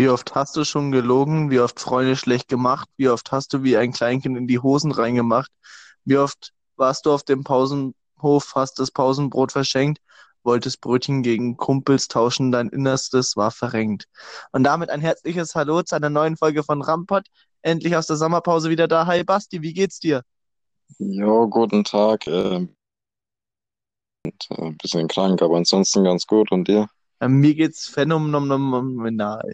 Wie oft hast du schon gelogen? Wie oft Freunde schlecht gemacht? Wie oft hast du wie ein Kleinkind in die Hosen reingemacht? Wie oft warst du auf dem Pausenhof, hast das Pausenbrot verschenkt, wolltest Brötchen gegen Kumpels tauschen, dein Innerstes war verrenkt. Und damit ein herzliches Hallo zu einer neuen Folge von Rampot. Endlich aus der Sommerpause wieder da. Hi Basti, wie geht's dir? Jo, guten Tag. Äh, äh, ein bisschen krank, aber ansonsten ganz gut. Und dir? Ähm, mir geht's phänomenal.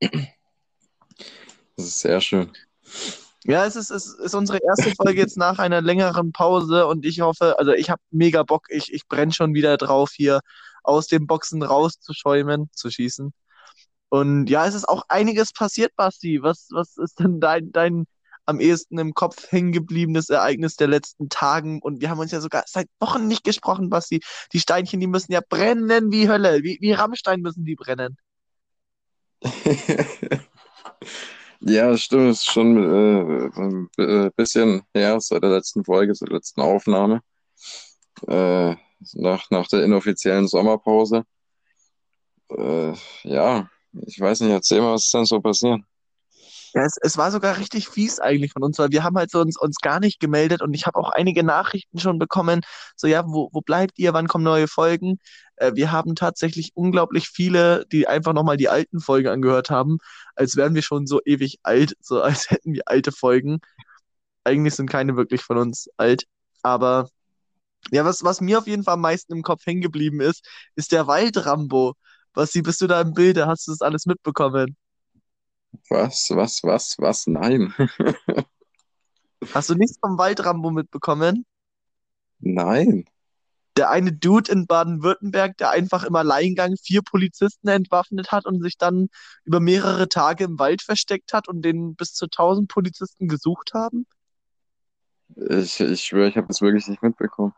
Das ist sehr schön. Ja, es ist, es ist unsere erste Folge jetzt nach einer längeren Pause und ich hoffe, also ich habe mega Bock, ich, ich brenne schon wieder drauf, hier aus den Boxen rauszuschäumen, zu schießen. Und ja, es ist auch einiges passiert, Basti. Was, was ist denn dein, dein am ehesten im Kopf hängen gebliebenes Ereignis der letzten Tagen? Und wir haben uns ja sogar seit Wochen nicht gesprochen, Basti. Die Steinchen, die müssen ja brennen wie Hölle. Wie, wie Rammstein müssen die brennen. Ja, stimmt, ist schon äh, ein äh, bisschen her seit der letzten Folge, seit der letzten Aufnahme. Äh, nach, nach der inoffiziellen Sommerpause. Äh, ja, ich weiß nicht, erzähl mal, was ist denn so passiert? Ja, es, es war sogar richtig fies eigentlich von uns, weil wir haben halt so uns, uns gar nicht gemeldet und ich habe auch einige Nachrichten schon bekommen, so ja, wo, wo bleibt ihr, wann kommen neue Folgen? Äh, wir haben tatsächlich unglaublich viele, die einfach nochmal die alten Folgen angehört haben, als wären wir schon so ewig alt, so als hätten wir alte Folgen. Eigentlich sind keine wirklich von uns alt, aber ja, was, was mir auf jeden Fall am meisten im Kopf hängen geblieben ist, ist der Waldrambo. Was, bist du da im Bilde? Hast du das alles mitbekommen? Was, was, was, was? Nein. Hast du nichts vom Waldrambo mitbekommen? Nein. Der eine Dude in Baden-Württemberg, der einfach im Alleingang vier Polizisten entwaffnet hat und sich dann über mehrere Tage im Wald versteckt hat und den bis zu tausend Polizisten gesucht haben? Ich, ich schwöre, ich habe das wirklich nicht mitbekommen.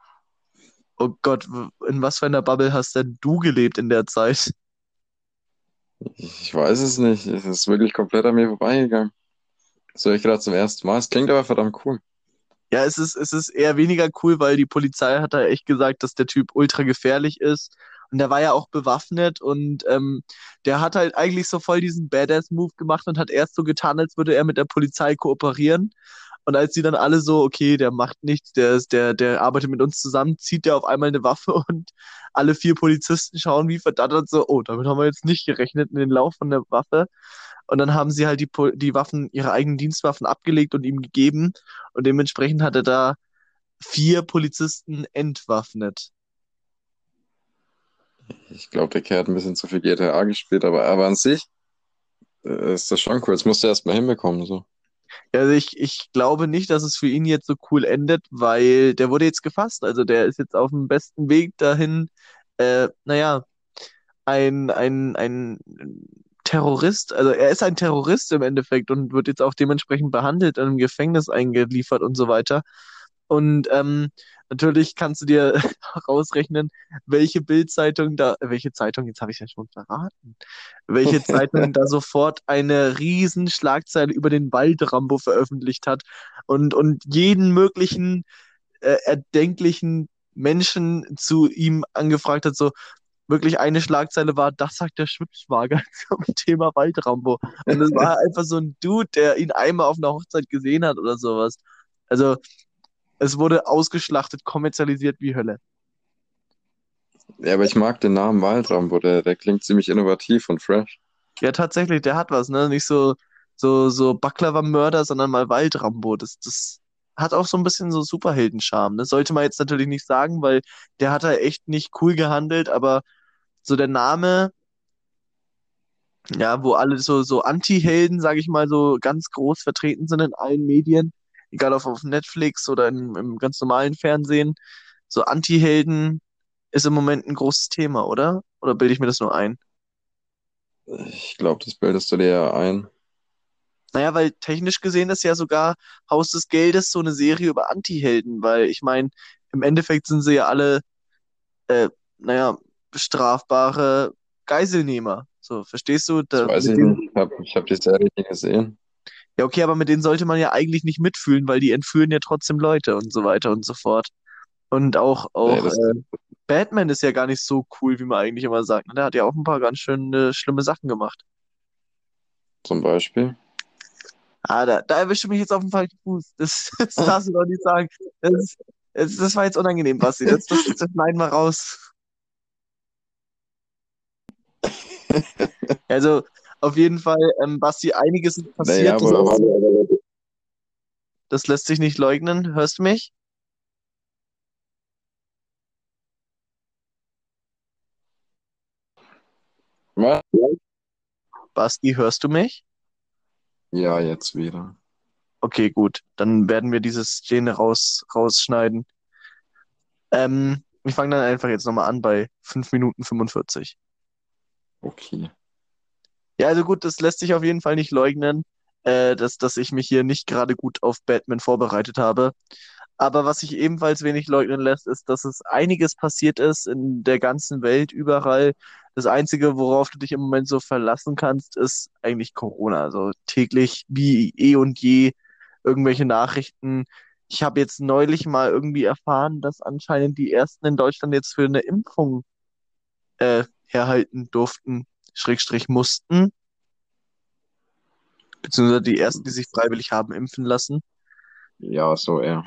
Oh Gott, in was für einer Bubble hast denn du gelebt in der Zeit? Ich weiß es nicht. Es ist wirklich komplett an mir vorbeigegangen. Das höre ich gerade zum ersten Mal. Es klingt aber verdammt cool. Ja, es ist, es ist eher weniger cool, weil die Polizei hat da echt gesagt, dass der Typ ultra gefährlich ist. Und der war ja auch bewaffnet und ähm, der hat halt eigentlich so voll diesen Badass-Move gemacht und hat erst so getan, als würde er mit der Polizei kooperieren. Und als sie dann alle so, okay, der macht nichts, der ist, der, der arbeitet mit uns zusammen, zieht der auf einmal eine Waffe und alle vier Polizisten schauen wie verdattert so, oh, damit haben wir jetzt nicht gerechnet in den Lauf von der Waffe. Und dann haben sie halt die, die Waffen, ihre eigenen Dienstwaffen abgelegt und ihm gegeben. Und dementsprechend hat er da vier Polizisten entwaffnet. Ich glaube, der Kerl hat ein bisschen zu viel GTA gespielt, aber, aber an sich äh, ist das schon cool. Das musst du erst mal hinbekommen. So. Also ich, ich glaube nicht, dass es für ihn jetzt so cool endet, weil der wurde jetzt gefasst. Also der ist jetzt auf dem besten Weg dahin, äh, naja, ein, ein, ein Terrorist, also er ist ein Terrorist im Endeffekt und wird jetzt auch dementsprechend behandelt, in einem Gefängnis eingeliefert und so weiter. Und ähm, natürlich kannst du dir rausrechnen, welche Bildzeitung da, welche Zeitung, jetzt habe ich ja schon verraten, welche Zeitung da sofort eine riesen Schlagzeile über den Waldrambo veröffentlicht hat und, und jeden möglichen äh, erdenklichen Menschen zu ihm angefragt hat, so, wirklich eine Schlagzeile war, das sagt der Schwibschwager zum Thema Waldrambo. Und es war einfach so ein Dude, der ihn einmal auf einer Hochzeit gesehen hat oder sowas. Also, es wurde ausgeschlachtet, kommerzialisiert wie Hölle. Ja, aber ich mag den Namen Waldrambo, der, der klingt ziemlich innovativ und fresh. Ja, tatsächlich, der hat was, ne? Nicht so, so, so Baklava-Mörder, sondern mal Waldrambo. Das, das hat auch so ein bisschen so Superhelden-Charme. Das sollte man jetzt natürlich nicht sagen, weil der hat da echt nicht cool gehandelt, aber so der Name, ja, wo alle so, so Anti-Helden, sage ich mal, so ganz groß vertreten sind in allen Medien, egal ob auf Netflix oder in, im ganz normalen Fernsehen, so Anti-Helden ist im Moment ein großes Thema, oder? Oder bilde ich mir das nur ein? Ich glaube, das bildest du dir ja ein. Naja, weil technisch gesehen ist ja sogar Haus des Geldes so eine Serie über Anti-Helden, weil ich meine, im Endeffekt sind sie ja alle, äh, naja, strafbare Geiselnehmer. So, verstehst du? Da, das weiß ich nicht. Ich habe ich hab die Serie nie gesehen. Ja, okay, aber mit denen sollte man ja eigentlich nicht mitfühlen, weil die entführen ja trotzdem Leute und so weiter und so fort. Und auch, auch ja, äh, Batman ist ja gar nicht so cool, wie man eigentlich immer sagt. Ne? Der hat ja auch ein paar ganz schön äh, schlimme Sachen gemacht. zum Beispiel. Ah, da, da erwischt du mich jetzt auf den falschen Fuß. Das, das darfst du doch nicht sagen. Das, das, das war jetzt unangenehm, Basti. Das, das, das schneiden wir raus. Also, auf jeden Fall, ähm, Basti, einiges ist passiert. Naja, das, aber, das lässt sich nicht leugnen. Hörst du mich? aber Basti, hörst du mich? ja, jetzt wieder. Okay, gut. Dann werden wir diese Szene raus, rausschneiden. Ähm, ich fange dann einfach jetzt nochmal an bei 5 Minuten 45. Okay. Ja, also gut, das lässt sich auf jeden Fall nicht leugnen, äh, dass, dass ich mich hier nicht gerade gut auf Batman vorbereitet habe. Aber was sich ebenfalls wenig leugnen lässt, ist, dass es einiges passiert ist in der ganzen Welt, überall. Das Einzige, worauf du dich im Moment so verlassen kannst, ist eigentlich Corona. Also täglich wie eh und je irgendwelche Nachrichten. Ich habe jetzt neulich mal irgendwie erfahren, dass anscheinend die Ersten in Deutschland jetzt für eine Impfung äh, herhalten durften, Schrägstrich mussten, beziehungsweise die Ersten, die sich freiwillig haben impfen lassen. Ja, so eher.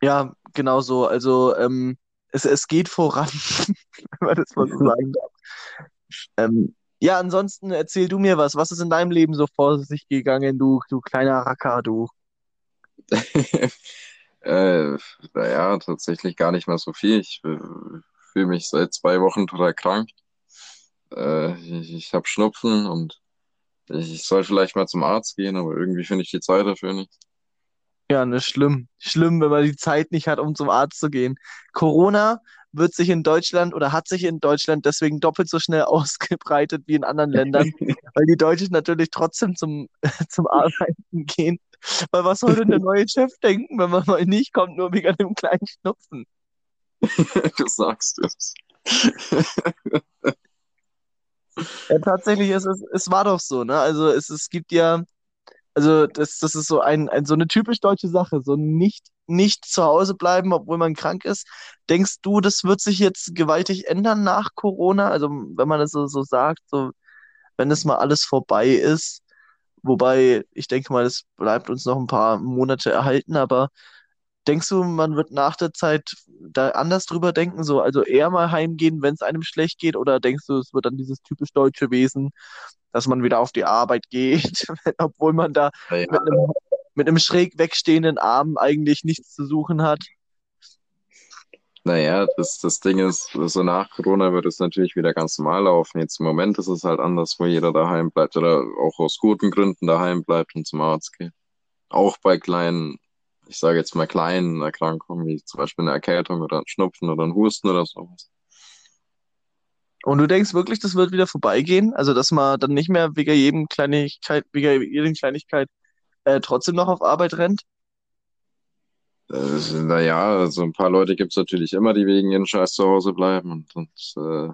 Ja, genau so. Also ähm, es, es geht voran, wenn man das mal so sagen darf. Ähm, ja, ansonsten erzähl du mir was. Was ist in deinem Leben so vor sich gegangen, du, du kleiner Racker, du? Äh, naja, tatsächlich gar nicht mehr so viel. Ich äh, fühle mich seit zwei Wochen total krank. Äh, ich ich habe Schnupfen und ich, ich soll vielleicht mal zum Arzt gehen, aber irgendwie finde ich die Zeit dafür nicht. Ja, ne, schlimm. Schlimm, wenn man die Zeit nicht hat, um zum Arzt zu gehen. Corona wird sich in Deutschland oder hat sich in Deutschland deswegen doppelt so schnell ausgebreitet wie in anderen Ländern, weil die Deutschen natürlich trotzdem zum, zum Arbeiten gehen. Weil was soll denn der neue Chef denken, wenn man mal nicht kommt, nur wegen einem kleinen Schnupfen? Du sagst es. Ja, tatsächlich ist es, es war doch so, ne? Also es, es gibt ja, also das, das ist so ein, ein, so eine typisch deutsche Sache, so nicht, nicht zu Hause bleiben, obwohl man krank ist. Denkst du, das wird sich jetzt gewaltig ändern nach Corona? Also wenn man das so, so sagt, so wenn es mal alles vorbei ist, wobei ich denke mal, es bleibt uns noch ein paar Monate erhalten, aber denkst du, man wird nach der Zeit da anders drüber denken, so also eher mal heimgehen, wenn es einem schlecht geht, oder denkst du, es wird dann dieses typisch deutsche Wesen, dass man wieder auf die Arbeit geht, obwohl man da Naja, mit einem, mit einem schräg wegstehenden Arm eigentlich nichts zu suchen hat? naja, das, das Ding ist, so nach Corona wird es natürlich wieder ganz normal laufen. Jetzt im Moment ist es halt anders, wo jeder daheim bleibt oder auch aus guten Gründen daheim bleibt und zum Arzt geht. Auch bei kleinen, ich sage jetzt mal kleinen Erkrankungen, wie zum Beispiel eine Erkältung oder ein Schnupfen oder ein Husten oder sowas. Und du denkst wirklich, das wird wieder vorbeigehen? Also, dass man dann nicht mehr wegen jedem Kleinigkeit, wegen jeder Kleinigkeit äh, trotzdem noch auf Arbeit rennt? Äh, naja, also ein paar Leute gibt es natürlich immer, die wegen ihren Scheiß zu Hause bleiben. Und, und, äh,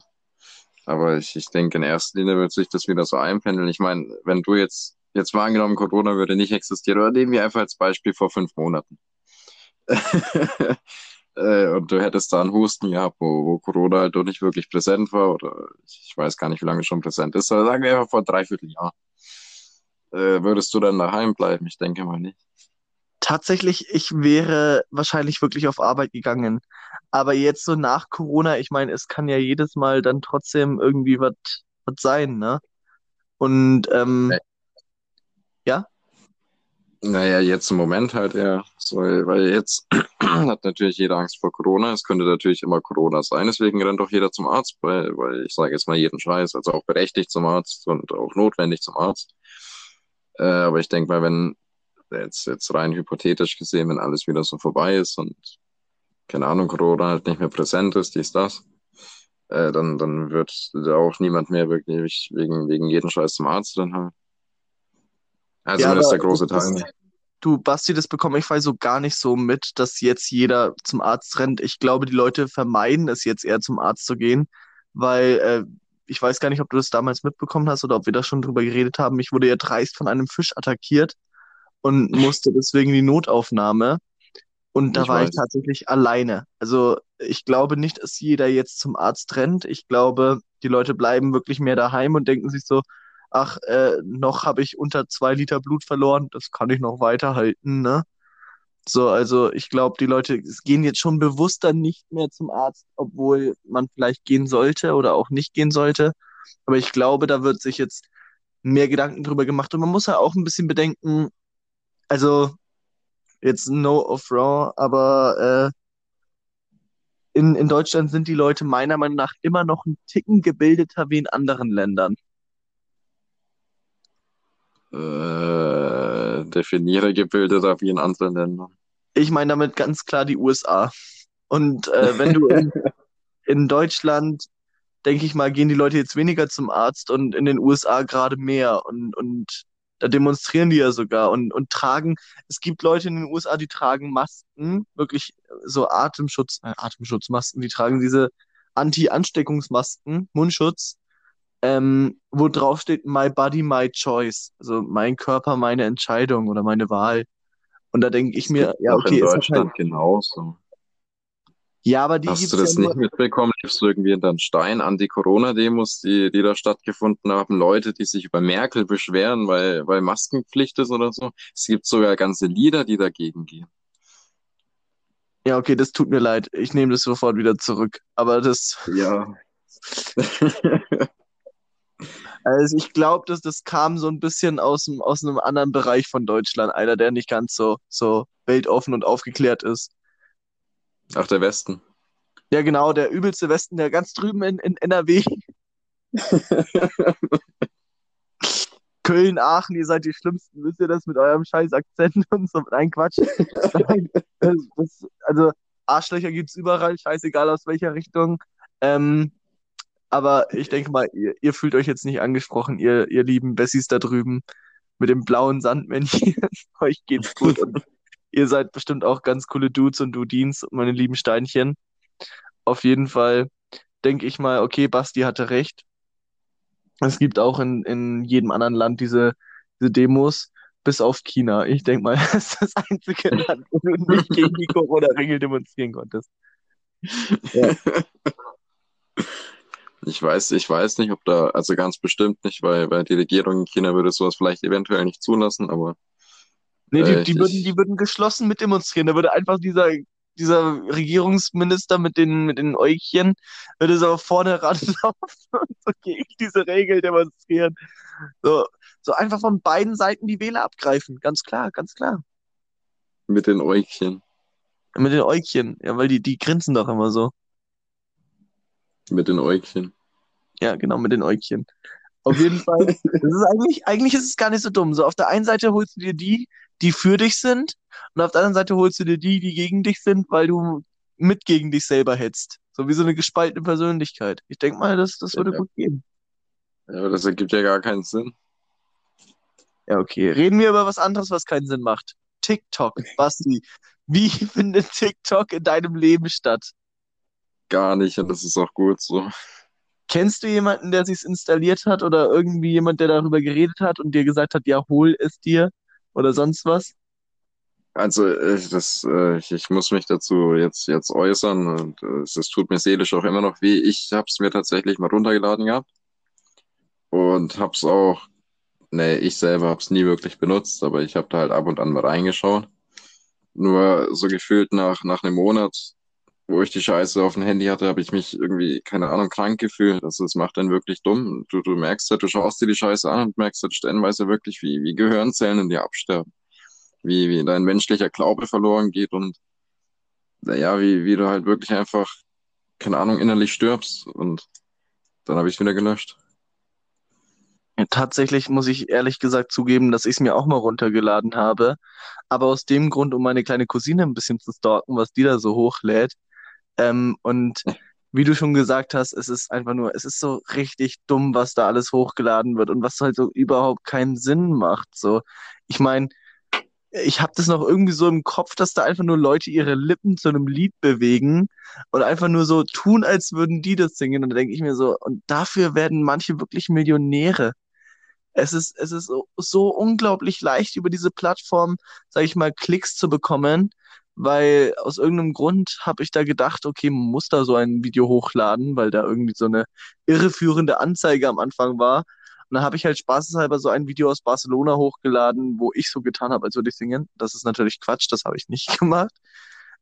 aber ich, ich denke, in erster Linie wird sich das wieder so einpendeln. Ich meine, wenn du jetzt, jetzt mal angenommen, Corona würde nicht existieren, oder nehmen wir einfach als Beispiel vor fünf Monaten. Äh, und du hättest da einen Husten gehabt, wo, wo Corona halt doch nicht wirklich präsent war, oder ich weiß gar nicht, wie lange schon präsent ist, aber sagen wir einfach vor dreiviertel Jahr. Äh, würdest du dann daheim bleiben? Ich denke mal nicht. Tatsächlich, ich wäre wahrscheinlich wirklich auf Arbeit gegangen. Aber jetzt so nach Corona, ich meine, es kann ja jedes Mal dann trotzdem irgendwie was was sein, ne? Und ähm, ja, Naja, jetzt im Moment halt eher, so, weil jetzt hat natürlich jeder Angst vor Corona. Es könnte natürlich immer Corona sein, deswegen rennt doch jeder zum Arzt, weil, weil ich sage jetzt mal jeden Scheiß, also auch berechtigt zum Arzt und auch notwendig zum Arzt. Äh, aber ich denke mal, wenn jetzt, jetzt rein hypothetisch gesehen, wenn alles wieder so vorbei ist und keine Ahnung, Corona halt nicht mehr präsent ist, dies, das, äh, dann, dann wird da auch niemand mehr wirklich wegen, wegen jeden Scheiß zum Arzt dann halt. Also ja, zumindest aber der große das, Teil das, du, Basti, das bekomme ich so gar nicht so mit, dass jetzt jeder zum Arzt rennt. Ich glaube, die Leute vermeiden es jetzt eher zum Arzt zu gehen, weil äh, ich weiß gar nicht, ob du das damals mitbekommen hast oder ob wir da schon drüber geredet haben. Ich wurde ja dreist von einem Fisch attackiert und musste deswegen die Notaufnahme. Und da Ich war ich weiß. tatsächlich alleine. Also ich glaube nicht, dass jeder jetzt zum Arzt rennt. Ich glaube, die Leute bleiben wirklich mehr daheim und denken sich so, ach, äh, noch habe ich unter zwei Liter Blut verloren, das kann ich noch weiterhalten, ne? So, also ich glaube, die Leute gehen jetzt schon bewusster nicht mehr zum Arzt, obwohl man vielleicht gehen sollte oder auch nicht gehen sollte. Aber ich glaube, da wird sich jetzt mehr Gedanken drüber gemacht. Und man muss ja auch ein bisschen bedenken, also jetzt no of raw, aber äh, in, in Deutschland sind die Leute meiner Meinung nach immer noch ein Ticken gebildeter wie in anderen Ländern. Äh, definiere gebildeter wie in anderen Ländern. Ich meine damit ganz klar die USA. Und äh, wenn du in, in Deutschland, denke ich mal, gehen die Leute jetzt weniger zum Arzt und in den USA gerade mehr. Und, und da demonstrieren die ja sogar und, und tragen, es gibt Leute in den USA, die tragen Masken, wirklich so Atemschutz, äh, Atemschutzmasken, die tragen diese Anti-Ansteckungsmasken, Mundschutz, ähm, wo drauf steht My Body, My Choice. Also mein Körper, meine Entscheidung oder meine Wahl. Und da denke ich mir, ja, okay, in Deutschland halt... genauso. Ja, aber die Hast du das ja nicht nur... mitbekommen? Gibst du irgendwie in den Stein Anti-Corona-Demos, die, die da stattgefunden haben? Leute, die sich über Merkel beschweren, weil, weil Maskenpflicht ist oder so. Es gibt sogar ganze Lieder, die dagegen gehen. Ja, okay, das tut mir leid. Ich nehme das sofort wieder zurück. Aber das. Ja. Also ich glaube, dass das kam so ein bisschen aus, aus einem anderen Bereich von Deutschland, einer, der nicht ganz so, so weltoffen und aufgeklärt ist. Ach, der Westen. Ja, genau, der übelste Westen, der ganz drüben in, in NRW. Köln, Aachen, ihr seid die Schlimmsten, wisst ihr das mit eurem scheiß Akzent und so? Nein, Quatsch. das, das, also Arschlöcher gibt es überall, scheißegal aus welcher Richtung. Ähm, aber ich denke mal, ihr, ihr, fühlt euch jetzt nicht angesprochen, ihr, ihr lieben Bessies da drüben mit dem blauen Sandmännchen. euch geht's gut und ihr seid bestimmt auch ganz coole Dudes und Dudins, meine lieben Steinchen. Auf jeden Fall denke ich mal, okay, Basti hatte recht. Es gibt auch in, in jedem anderen Land diese, diese Demos, bis auf China. Ich denke mal, das ist das einzige Land, wo du nicht gegen die Corona-Regel demonstrieren konntest. Ja. Ich weiß, ich weiß nicht, ob da, also ganz bestimmt nicht, weil, weil die Regierung in China würde sowas vielleicht eventuell nicht zulassen, aber. Nee, die, äh, die, würden, die würden geschlossen mit demonstrieren. Da würde einfach dieser, dieser Regierungsminister mit den, mit den Äugchen, würde so vorne ranlaufen und so gegen diese Regel demonstrieren. So, so einfach von beiden Seiten die Wähler abgreifen. Ganz klar, ganz klar. Mit den Äugchen. Mit den Äugchen, ja, weil die, die grinsen doch immer so. Mit den Äugchen. Ja, genau, mit den Äugchen. Auf jeden Fall. Das ist eigentlich, eigentlich ist es gar nicht so dumm. So, auf der einen Seite holst du dir die, die für dich sind, und auf der anderen Seite holst du dir die, die gegen dich sind, weil du mit gegen dich selber hetzt. So wie so eine gespaltene Persönlichkeit. Ich denke mal, das, das würde ja. gut gehen. Ja, aber das ergibt ja gar keinen Sinn. Ja, okay. Reden wir über was anderes, was keinen Sinn macht. TikTok, Basti. Wie findet TikTok in deinem Leben statt? Gar nicht und das ist auch gut so. Kennst du jemanden, der sich's installiert hat oder irgendwie jemand, der darüber geredet hat und dir gesagt hat, ja, hol es dir oder sonst was? Also ich, das, äh, ich, ich muss mich dazu jetzt, jetzt äußern und äh, es, es tut mir seelisch auch immer noch weh. Ich habe es mir tatsächlich mal runtergeladen gehabt und habe es auch, nee, ich selber habe es nie wirklich benutzt, aber ich habe da halt ab und an mal reingeschaut. Nur so gefühlt nach, nach einem Monat wo ich die Scheiße auf dem Handy hatte, habe ich mich irgendwie, keine Ahnung, krank gefühlt. Also es macht dann wirklich dumm. Du, du merkst halt, du schaust dir die Scheiße an und merkst halt stellenweise wirklich, wie, wie Gehirnzellen in dir absterben. Wie, wie dein menschlicher Glaube verloren geht und naja, wie, wie du halt wirklich einfach, keine Ahnung, innerlich stirbst. Und dann habe ich es wieder gelöscht. Tatsächlich muss ich ehrlich gesagt zugeben, dass ich es mir auch mal runtergeladen habe. Aber aus dem Grund, um meine kleine Cousine ein bisschen zu stalken, was die da so hochlädt. Ähm, und wie du schon gesagt hast, es ist einfach nur, es ist so richtig dumm, was da alles hochgeladen wird und was halt so überhaupt keinen Sinn macht. So, ich meine, ich habe das noch irgendwie so im Kopf, dass da einfach nur Leute ihre Lippen zu einem Lied bewegen und einfach nur so tun, als würden die das singen. Und da denke ich mir so, und dafür werden manche wirklich Millionäre. Es ist, es ist so, so unglaublich leicht, über diese Plattform, sage ich mal, Klicks zu bekommen weil aus irgendeinem Grund habe ich da gedacht, okay, man muss da so ein Video hochladen, weil da irgendwie so eine irreführende Anzeige am Anfang war. Und dann habe ich halt spaßeshalber so ein Video aus Barcelona hochgeladen, wo ich so getan habe, als würde ich singen. Das ist natürlich Quatsch, das habe ich nicht gemacht.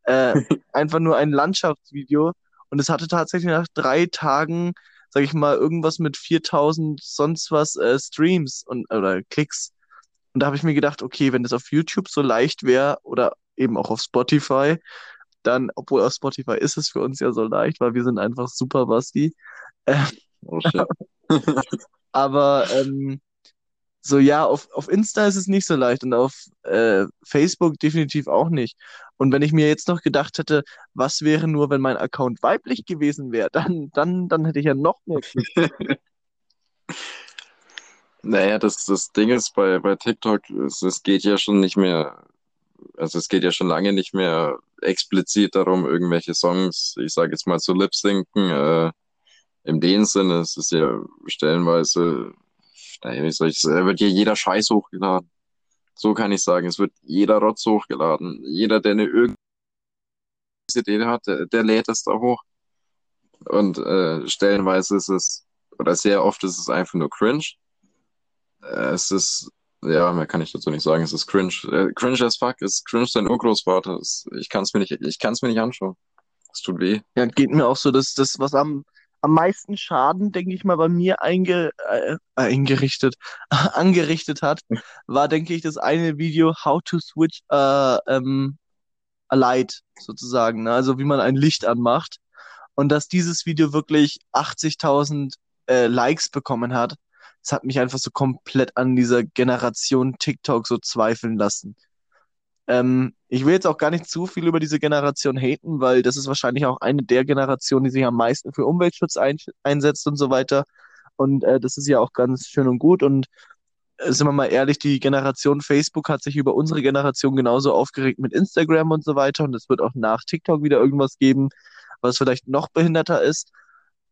Äh, einfach nur ein Landschaftsvideo. Und es hatte tatsächlich nach drei Tagen, sag ich mal, irgendwas mit 4000 sonst was äh, Streams und oder Klicks. Und da habe ich mir gedacht, okay, wenn das auf YouTube so leicht wäre oder eben auch auf Spotify, dann, obwohl auf Spotify ist es für uns ja so leicht, weil wir sind einfach super Basti. Äh, Oh shit. aber ähm, so ja, auf, auf Insta ist es nicht so leicht und auf äh, Facebook definitiv auch nicht. Und wenn ich mir jetzt noch gedacht hätte, was wäre nur, wenn mein Account weiblich gewesen wäre, dann, dann, dann hätte ich ja noch mehr. Naja, das, das Ding ist bei, bei TikTok, es, es geht ja schon nicht mehr, also es geht ja schon lange nicht mehr explizit darum, irgendwelche Songs, ich sage jetzt mal zu lip-sinken, äh, in dem Sinne, es ist ja stellenweise, naja, wie soll ich sagen, wird hier jeder Scheiß hochgeladen. So kann ich sagen, es wird jeder Rotz hochgeladen. Jeder, der eine irgendeine Idee hat, der, der lädt es da hoch. Und äh, stellenweise ist es, oder sehr oft ist es einfach nur cringe. Äh, es ist, ja, mehr kann ich dazu nicht sagen, es ist cringe. Äh, cringe as fuck, es ist cringe dein Urgroßvater. Es, ich kann es mir nicht, ich kann mir nicht anschauen. Es tut weh. Ja, geht mir auch so, dass das, was am, am meisten Schaden, denke ich mal, bei mir einge, äh, eingerichtet, angerichtet hat, war, denke ich, das eine Video How to Switch äh, ähm, a Light sozusagen, ne? Also wie man ein Licht anmacht. Und dass dieses Video wirklich 80.000 äh, Likes bekommen hat, das hat mich einfach so komplett an dieser Generation TikTok so zweifeln lassen. Ähm, ich will jetzt auch gar nicht zu viel über diese Generation haten, weil das ist wahrscheinlich auch eine der Generationen, die sich am meisten für Umweltschutz ein, einsetzt und so weiter. Und äh, das ist ja auch ganz schön und gut. Und äh, sind wir mal ehrlich, die Generation Facebook hat sich über unsere Generation genauso aufgeregt mit Instagram und so weiter. Und es wird auch nach TikTok wieder irgendwas geben, was vielleicht noch behinderter ist.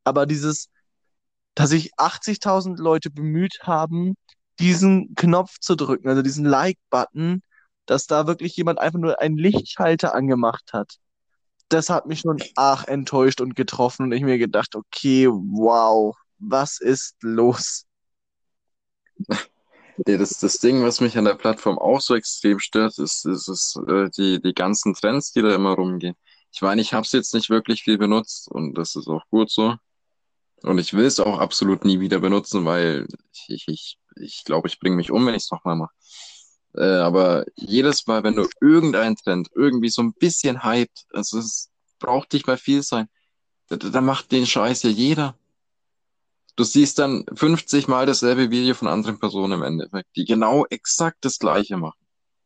Aber dieses, dass sich 80.000 Leute bemüht haben, diesen Knopf zu drücken, also diesen Like-Button, dass da wirklich jemand einfach nur einen Lichtschalter angemacht hat. Das hat mich schon arg enttäuscht und getroffen und ich mir gedacht, okay, wow, was ist los? Ja, das, das Ding, was mich an der Plattform auch so extrem stört, ist, ist, ist äh, die, die ganzen Trends, die da immer rumgehen. Ich meine, ich habe es jetzt nicht wirklich viel benutzt und das ist auch gut so. Und ich will es auch absolut nie wieder benutzen, weil ich, ich, ich, ich glaube, ich bringe mich um, wenn ich es nochmal mache. Äh, aber jedes Mal, wenn du irgendein Trend irgendwie so ein bisschen hypt, also es braucht nicht mal viel sein, da, da macht den Scheiß ja jeder. Du siehst dann 50 Mal dasselbe Video von anderen Personen im Endeffekt, die genau exakt das Gleiche machen.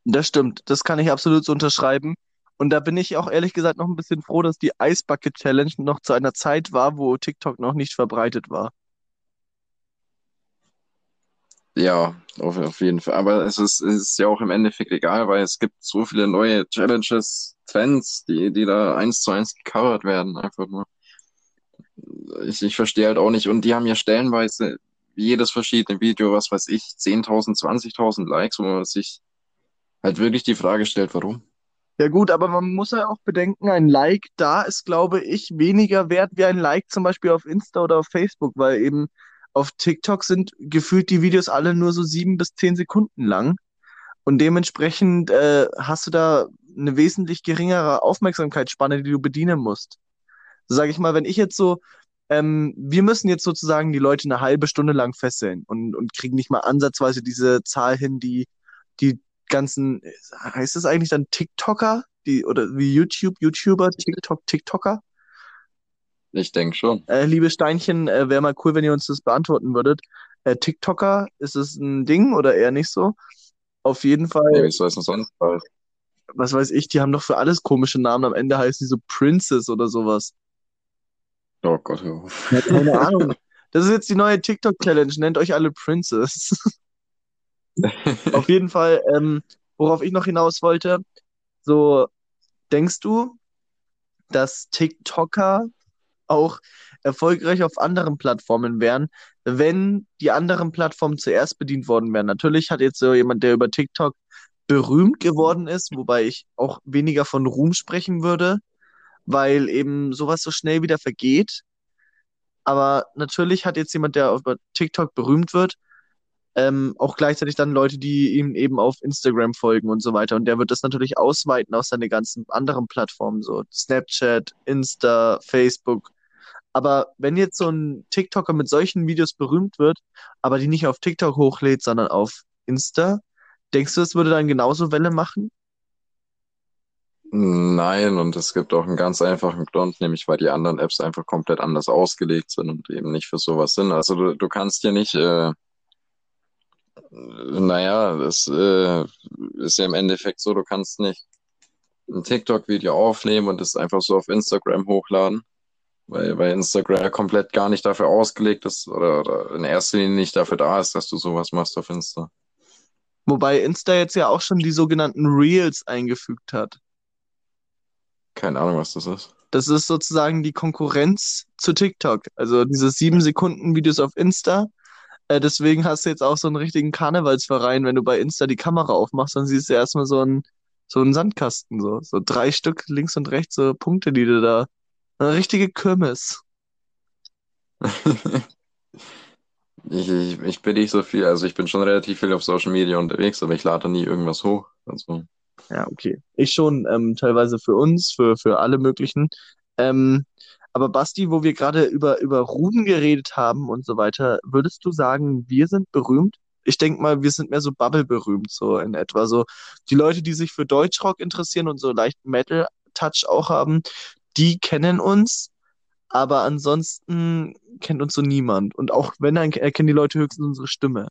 Das stimmt, das kann ich absolut so unterschreiben. Und da bin ich auch ehrlich gesagt noch ein bisschen froh, dass die Ice Bucket Challenge noch zu einer Zeit war, wo TikTok noch nicht verbreitet war. Ja, auf, auf jeden Fall. Aber es ist, es ist ja auch im Endeffekt egal, weil es gibt so viele neue Challenges, Trends, die, die da eins zu eins gecovert werden, einfach nur. Ich, ich verstehe halt auch nicht. Und die haben ja stellenweise jedes verschiedene Video, was weiß ich, 10.000, 20.000 Likes, wo man sich halt wirklich die Frage stellt, warum? Ja gut, aber man muss ja auch bedenken, ein Like da ist, glaube ich, weniger wert wie ein Like zum Beispiel auf Insta oder auf Facebook, weil eben auf TikTok sind gefühlt die Videos alle nur so sieben bis zehn Sekunden lang. Und dementsprechend äh, hast du da eine wesentlich geringere Aufmerksamkeitsspanne, die du bedienen musst. So sage ich mal, wenn ich jetzt so, ähm, wir müssen jetzt sozusagen die Leute eine halbe Stunde lang fesseln und, und kriegen nicht mal ansatzweise diese Zahl hin, die die ganzen, heißt das eigentlich dann TikToker? Die, oder wie YouTube, YouTuber, TikTok, TikToker? Ich denke schon. Äh, liebe Steinchen, äh, wäre mal cool, wenn ihr uns das beantworten würdet. Äh, TikToker, ist es ein Ding oder eher nicht so? Auf jeden Fall, soll es denn sonst sein? was weiß ich, die haben doch für alles komische Namen. Am Ende heißen die so Princess oder sowas. Oh Gott, hör auf. Ja, keine Ahnung. Das ist jetzt die neue TikTok-Challenge. Nennt euch alle Princess. Auf jeden Fall, ähm, worauf ich noch hinaus wollte, so denkst du, dass TikToker auch erfolgreich auf anderen Plattformen wären, wenn die anderen Plattformen zuerst bedient worden wären? Natürlich hat jetzt so jemand, der über TikTok berühmt geworden ist, wobei ich auch weniger von Ruhm sprechen würde, weil eben sowas so schnell wieder vergeht. Aber natürlich hat jetzt jemand, der über TikTok berühmt wird, ähm, auch gleichzeitig dann Leute, die ihm eben auf Instagram folgen und so weiter. Und der wird das natürlich ausweiten auf seine ganzen anderen Plattformen, so Snapchat, Insta, Facebook. Aber wenn jetzt so ein TikToker mit solchen Videos berühmt wird, aber die nicht auf TikTok hochlädt, sondern auf Insta, denkst du, es würde dann genauso Welle machen? Nein, und es gibt auch einen ganz einfachen Grund, nämlich weil die anderen Apps einfach komplett anders ausgelegt sind und eben nicht für sowas sind. Also du, du kannst hier nicht, äh, naja, das äh, ist ja im Endeffekt so, du kannst nicht ein TikTok-Video aufnehmen und es einfach so auf Instagram hochladen, weil, weil Instagram komplett gar nicht dafür ausgelegt ist oder, oder in erster Linie nicht dafür da ist, dass du sowas machst auf Insta. Wobei Insta jetzt ja auch schon die sogenannten Reels eingefügt hat. Keine Ahnung, was das ist. Das ist sozusagen die Konkurrenz zu TikTok. Also diese sieben Sekunden Videos auf Insta. Äh, deswegen hast du jetzt auch so einen richtigen Karnevalsverein. Wenn du bei Insta die Kamera aufmachst, dann siehst du erstmal so einen, so einen Sandkasten. So. so drei Stück links und rechts, so Punkte, die du da. Eine richtige Kirmes. Ich, ich, ich bin nicht so viel, also ich bin schon relativ viel auf Social Media unterwegs, aber ich lade nie irgendwas hoch. Also, Ja, okay. Ich schon, ähm, teilweise für uns, für, für alle möglichen. Ähm, aber Basti, wo wir gerade über, über Ruhm geredet haben und so weiter, würdest du sagen, wir sind berühmt? Ich denke mal, wir sind mehr so Bubble-berühmt, so in etwa. So die Leute, die sich für Deutschrock interessieren und so leicht Metal-Touch auch haben, die kennen uns, aber ansonsten kennt uns so niemand. Und auch wenn, dann erkennen die Leute höchstens unsere Stimme.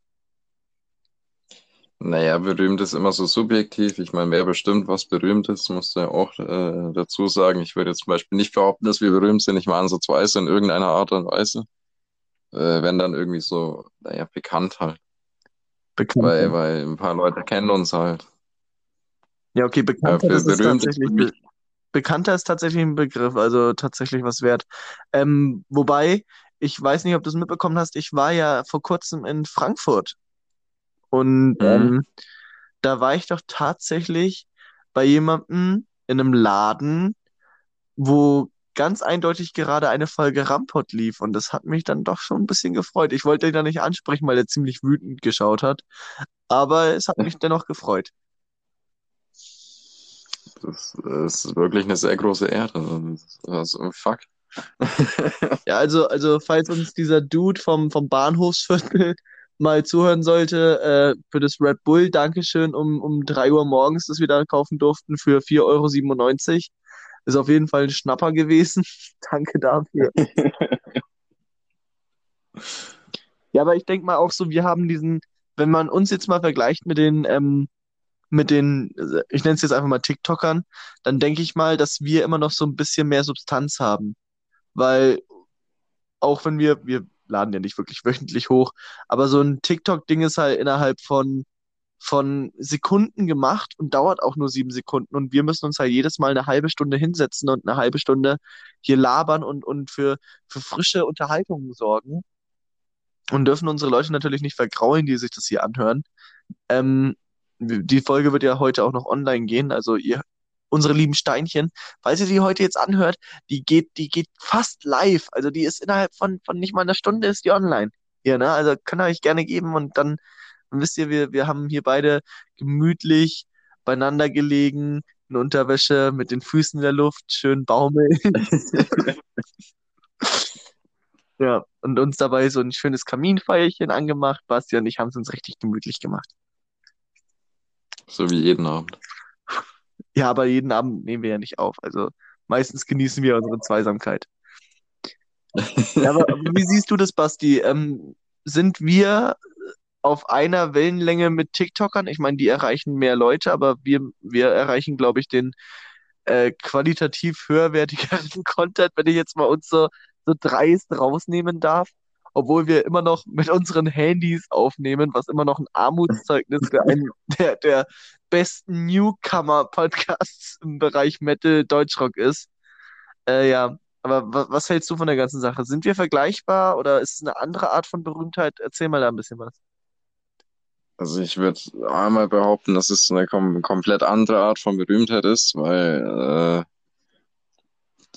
Naja, berühmt ist immer so subjektiv. Ich meine, wer bestimmt, was berühmt ist, musst du ja auch äh, dazu sagen. Ich würde jetzt zum Beispiel nicht behaupten, dass wir berühmt sind, nicht mal ansatzweise in irgendeiner Art und Weise. Äh, wenn dann irgendwie so, naja, bekannt halt. Weil, Bekannter. weil ein paar Leute kennen uns halt. Ja, okay, Ja, bekannter, für das ist ist tatsächlich mich Bekannter ist tatsächlich ein Begriff, also tatsächlich was wert. Ähm, wobei, ich weiß nicht, ob du es mitbekommen hast, ich war ja vor kurzem in Frankfurt und hm, ähm, da war ich doch tatsächlich bei jemandem in einem Laden, wo ganz eindeutig gerade eine Folge Rampot lief und das hat mich dann doch schon ein bisschen gefreut. Ich wollte ihn da nicht ansprechen, weil er ziemlich wütend geschaut hat, aber es hat mich dennoch gefreut. das ist wirklich eine sehr große Ehre. Also, also fuck. Ja, also, also falls uns dieser Dude vom, vom Bahnhofsviertel mal zuhören sollte, äh, für das Red Bull, Dankeschön, um, um 3 Uhr morgens das wieder kaufen durften für vier Euro. siebenundneunzig Ist auf jeden Fall ein Schnapper gewesen. Danke dafür. Ja, aber ich denke mal auch so, wir haben diesen, wenn man uns jetzt mal vergleicht mit den, ähm, mit den, ich nenne es jetzt einfach mal TikTokern, dann denke ich mal, dass wir immer noch so ein bisschen mehr Substanz haben. Weil auch wenn wir, wir laden ja nicht wirklich wöchentlich hoch, aber so ein TikTok-Ding ist halt innerhalb von, von Sekunden gemacht und dauert auch nur sieben Sekunden. Und wir müssen uns halt jedes Mal eine halbe Stunde hinsetzen und eine halbe Stunde hier labern und, und für, für frische Unterhaltung sorgen. Und dürfen unsere Leute natürlich nicht vergraulen, die sich das hier anhören. Ähm, die Folge wird ja heute auch noch online gehen, also ihr, unsere lieben Steinchen, falls ihr die heute jetzt anhört, die geht, die geht fast live, also die ist innerhalb von, von nicht mal einer Stunde ist die online. Hier, ne? Also könnt ihr euch gerne geben und dann, dann wisst ihr, wir, wir haben hier beide gemütlich beieinander gelegen, in Unterwäsche, mit den Füßen in der Luft, schön baumeln. Ja, und uns dabei so ein schönes Kaminfeierchen angemacht. Basti und ich haben es uns richtig gemütlich gemacht. So wie jeden Abend. Ja, aber jeden Abend nehmen wir ja nicht auf. Also meistens genießen wir unsere Zweisamkeit. Ja, aber, wie siehst du das, Basti? Ähm, sind wir auf einer Wellenlänge mit TikTokern? Ich meine, die erreichen mehr Leute, aber wir, wir erreichen, glaube ich, den äh, qualitativ höherwertigeren Content, wenn ich jetzt mal uns so, so dreist rausnehmen darf. Obwohl wir immer noch mit unseren Handys aufnehmen, was immer noch ein Armutszeugnis für einen der, der besten Newcomer-Podcasts im Bereich Metal Deutschrock ist. Äh, ja, aber wa was hältst du von der ganzen Sache? Sind wir vergleichbar oder ist es eine andere Art von Berühmtheit? Erzähl mal da ein bisschen was. Also ich würde einmal behaupten, dass es eine kom komplett andere Art von Berühmtheit ist, weil äh,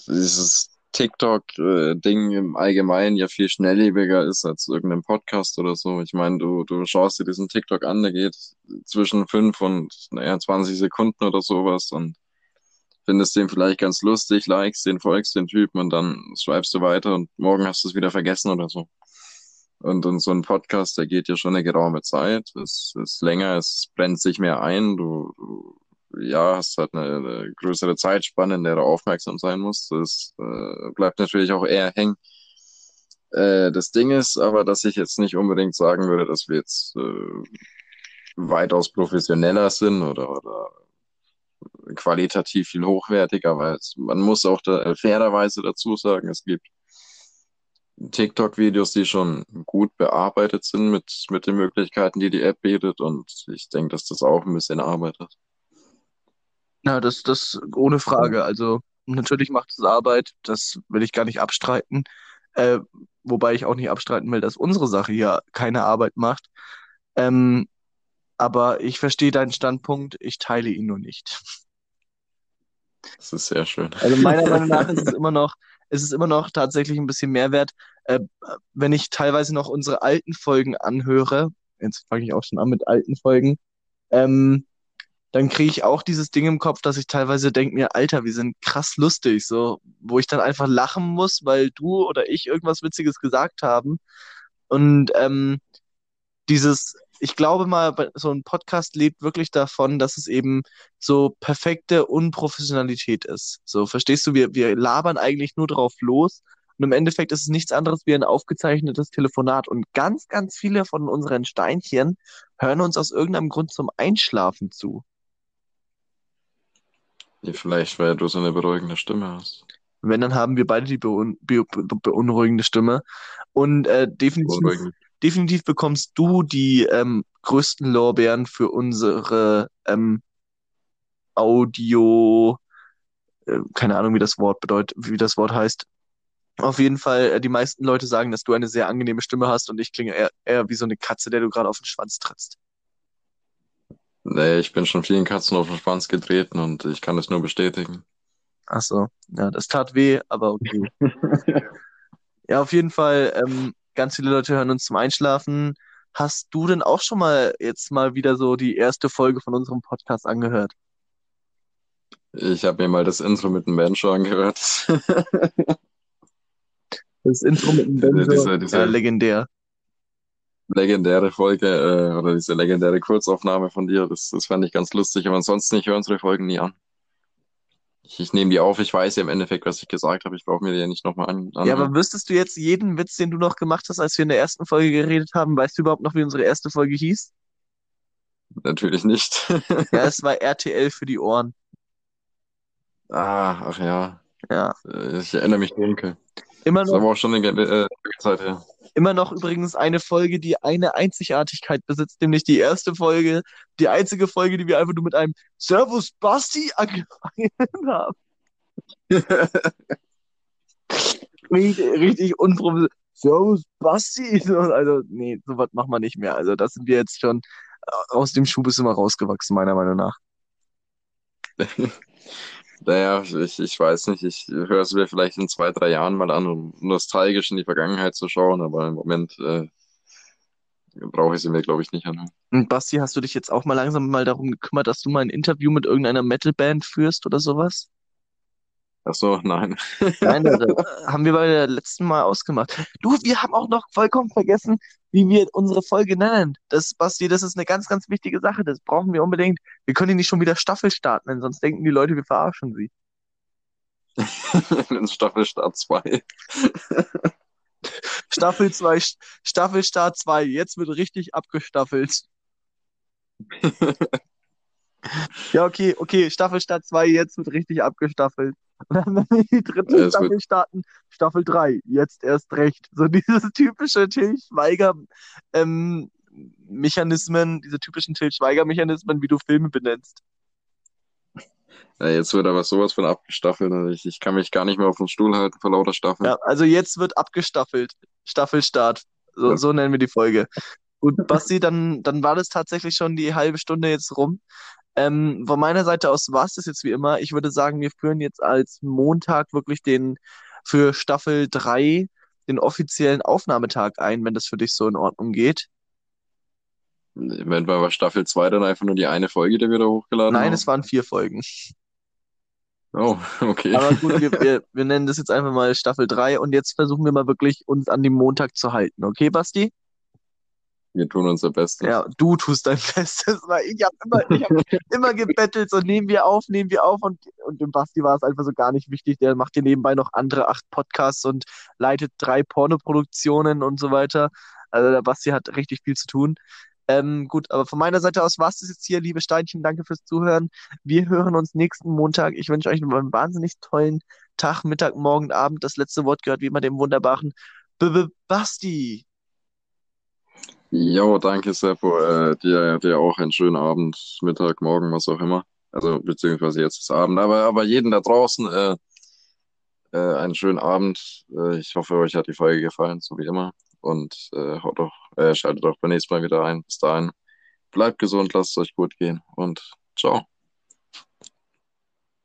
dieses TikTok-Ding im Allgemeinen ja viel schnelllebiger ist als irgendein Podcast oder so. Ich meine, du, du schaust dir diesen TikTok an, der geht zwischen fünf und naja, 20 Sekunden oder sowas und findest den vielleicht ganz lustig, likest den, folgst den Typen und dann schreibst du weiter und morgen hast du es wieder vergessen oder so. Und, und so ein Podcast, der geht ja schon eine geraume Zeit. Es ist länger, es brennt sich mehr ein. Du, du ja, hast halt eine, eine, größere Zeitspanne, in der du aufmerksam sein musst. Das äh, bleibt natürlich auch eher hängen. Äh, das Ding ist aber, dass ich jetzt nicht unbedingt sagen würde, dass wir jetzt äh, weitaus professioneller sind oder, oder qualitativ viel hochwertiger, weil es, man muss auch da, fairerweise dazu sagen, es gibt TikTok-Videos, die schon gut bearbeitet sind mit, mit den Möglichkeiten, die die App bietet und ich denke, dass das auch ein bisschen arbeitet. Ja, das, das ohne Frage. Also natürlich macht es Arbeit, das will ich gar nicht abstreiten. Äh, wobei ich auch nicht abstreiten will, dass unsere Sache hier keine Arbeit macht. Ähm, aber ich verstehe deinen Standpunkt, ich teile ihn nur nicht. Das ist sehr schön. Also meiner Meinung nach ist es immer noch, ist es immer noch tatsächlich ein bisschen Mehrwert, äh, wenn ich teilweise noch unsere alten Folgen anhöre. Jetzt fange ich auch schon an mit alten Folgen. Ähm, dann kriege ich auch dieses Ding im Kopf, dass ich teilweise denke mir, Alter, wir sind krass lustig, so, wo ich dann einfach lachen muss, weil du oder ich irgendwas Witziges gesagt haben. Und ähm, dieses, ich glaube mal, so ein Podcast lebt wirklich davon, dass es eben so perfekte Unprofessionalität ist. So, verstehst du, wir, wir labern eigentlich nur drauf los. Und im Endeffekt ist es nichts anderes wie ein aufgezeichnetes Telefonat. Und ganz, ganz viele von unseren Steinchen hören uns aus irgendeinem Grund zum Einschlafen zu. Vielleicht, weil du so eine beruhigende Stimme hast. Wenn, dann haben wir beide die beun be be beunruhigende Stimme. Und äh, definitiv, definitiv bekommst du die ähm, größten Lorbeeren für unsere ähm, Audio, äh, keine Ahnung, wie das Wort bedeutet, wie das Wort heißt. Auf jeden Fall, äh, die meisten Leute sagen, dass du eine sehr angenehme Stimme hast und ich klinge eher, eher wie so eine Katze, der du gerade auf den Schwanz trittst. Nee, ich bin schon vielen Katzen auf den Schwanz getreten und ich kann es nur bestätigen. Ach so, ja, das tat weh, aber okay. ja, auf jeden Fall, ähm, ganz viele Leute hören uns zum Einschlafen. Hast du denn auch schon mal jetzt mal wieder so die erste Folge von unserem Podcast angehört? Ich habe mir mal das Intro mit dem Banjo angehört. das Intro mit dem Banjo, diese, diese, ja, legendär legendäre Folge äh, oder diese legendäre Kurzaufnahme von dir. Das, das fand ich ganz lustig, aber ansonsten, ich höre unsere Folgen nie an. Ich, ich nehme die auf, ich weiß ja im Endeffekt, was ich gesagt habe. Ich brauche mir die ja nicht nochmal an. Anhören. Ja, aber wüsstest du jetzt jeden Witz, den du noch gemacht hast, als wir in der ersten Folge geredet haben? Weißt du überhaupt noch, wie unsere erste Folge hieß? Natürlich nicht. ja, es war RTL für die Ohren. Ah, ach ja. Ja. Äh, ich erinnere mich dunkel. Immer noch. Das ist aber auch schon eine äh, Zeit her. Immer noch übrigens eine Folge, die eine Einzigartigkeit besitzt, nämlich die erste Folge, die einzige Folge, die wir einfach nur mit einem Servus Basti angefangen haben. richtig, richtig unprofessionell. Servus Basti. Also, nee, sowas machen wir nicht mehr. Also, das sind wir jetzt schon äh, aus dem Schub ist immer rausgewachsen, meiner Meinung nach. Naja, ich, ich weiß nicht, ich höre es mir vielleicht in zwei, drei Jahren mal an, um nostalgisch in die Vergangenheit zu schauen, aber im Moment äh, brauche ich sie mir, glaube ich, nicht an. Und Basti, hast du dich jetzt auch mal langsam mal darum gekümmert, dass du mal ein Interview mit irgendeiner Metalband führst oder sowas? Ach so, nein. Nein, das haben wir bei der letzten Mal ausgemacht. Du, wir haben auch noch vollkommen vergessen, wie wir unsere Folge nennen. Das, Basti, das ist eine ganz, ganz wichtige Sache. Das brauchen wir unbedingt. Wir können die nicht schon wieder Staffelstart nennen, sonst denken die Leute, wir verarschen sie. Staffelstart 2. Staffel 2, Staffelstart 2. Jetzt wird richtig abgestaffelt. ja, okay, okay. Staffelstart 2, jetzt wird richtig abgestaffelt. Und dann, wenn wir die dritte ja, Staffel starten, Staffel 3, jetzt erst recht. So diese typische Til Schweiger ähm, Mechanismen, diese typischen Til Schweiger Mechanismen, wie du Filme benennst. Ja, jetzt wird aber sowas von abgestaffelt. Ich, ich kann mich gar nicht mehr auf den Stuhl halten vor lauter Staffel. Ja, also jetzt wird abgestaffelt. Staffelstart. So, ja. so nennen wir die Folge. Gut, Basti, dann, dann war das tatsächlich schon die halbe Stunde jetzt rum. Ähm, von meiner Seite aus war es das jetzt wie immer. Ich würde sagen, wir führen jetzt als Montag wirklich den für Staffel 3 den offiziellen Aufnahmetag ein, wenn das für dich so in Ordnung geht. Wenn wir bei Staffel 2 dann einfach nur die eine Folge, die wir da hochgeladen Nein, haben? es waren vier Folgen. Oh, okay. Aber gut, wir, wir, wir nennen das jetzt einfach mal Staffel 3 und jetzt versuchen wir mal wirklich uns an den Montag zu halten. Okay, Basti? Wir tun unser Bestes. Ja, du tust dein Bestes, weil ich habe immer, ich hab immer gebettelt, so nehmen wir auf, nehmen wir auf und, und dem Basti war es einfach so gar nicht wichtig. Der macht hier nebenbei noch andere acht Podcasts und leitet drei Pornoproduktionen und so weiter. Also der Basti hat richtig viel zu tun. Ähm, gut, aber von meiner Seite aus war es das jetzt hier, liebe Steinchen. Danke fürs Zuhören. Wir hören uns nächsten Montag. Ich wünsche euch einen wahnsinnig tollen Tag, Mittag, Morgen, Abend. Das letzte Wort gehört wie immer dem wunderbaren B -B Basti. Jo, danke, Seppo. Äh, dir, dir auch einen schönen Abend, Mittag, Morgen, was auch immer. Also, beziehungsweise jetzt ist Abend. Aber, aber jeden da draußen äh, äh, einen schönen Abend. Äh, ich hoffe, euch hat die Folge gefallen, so wie immer. Und äh, haut doch, äh, schaltet auch beim nächsten Mal wieder ein. Bis dahin, bleibt gesund, lasst es euch gut gehen und ciao.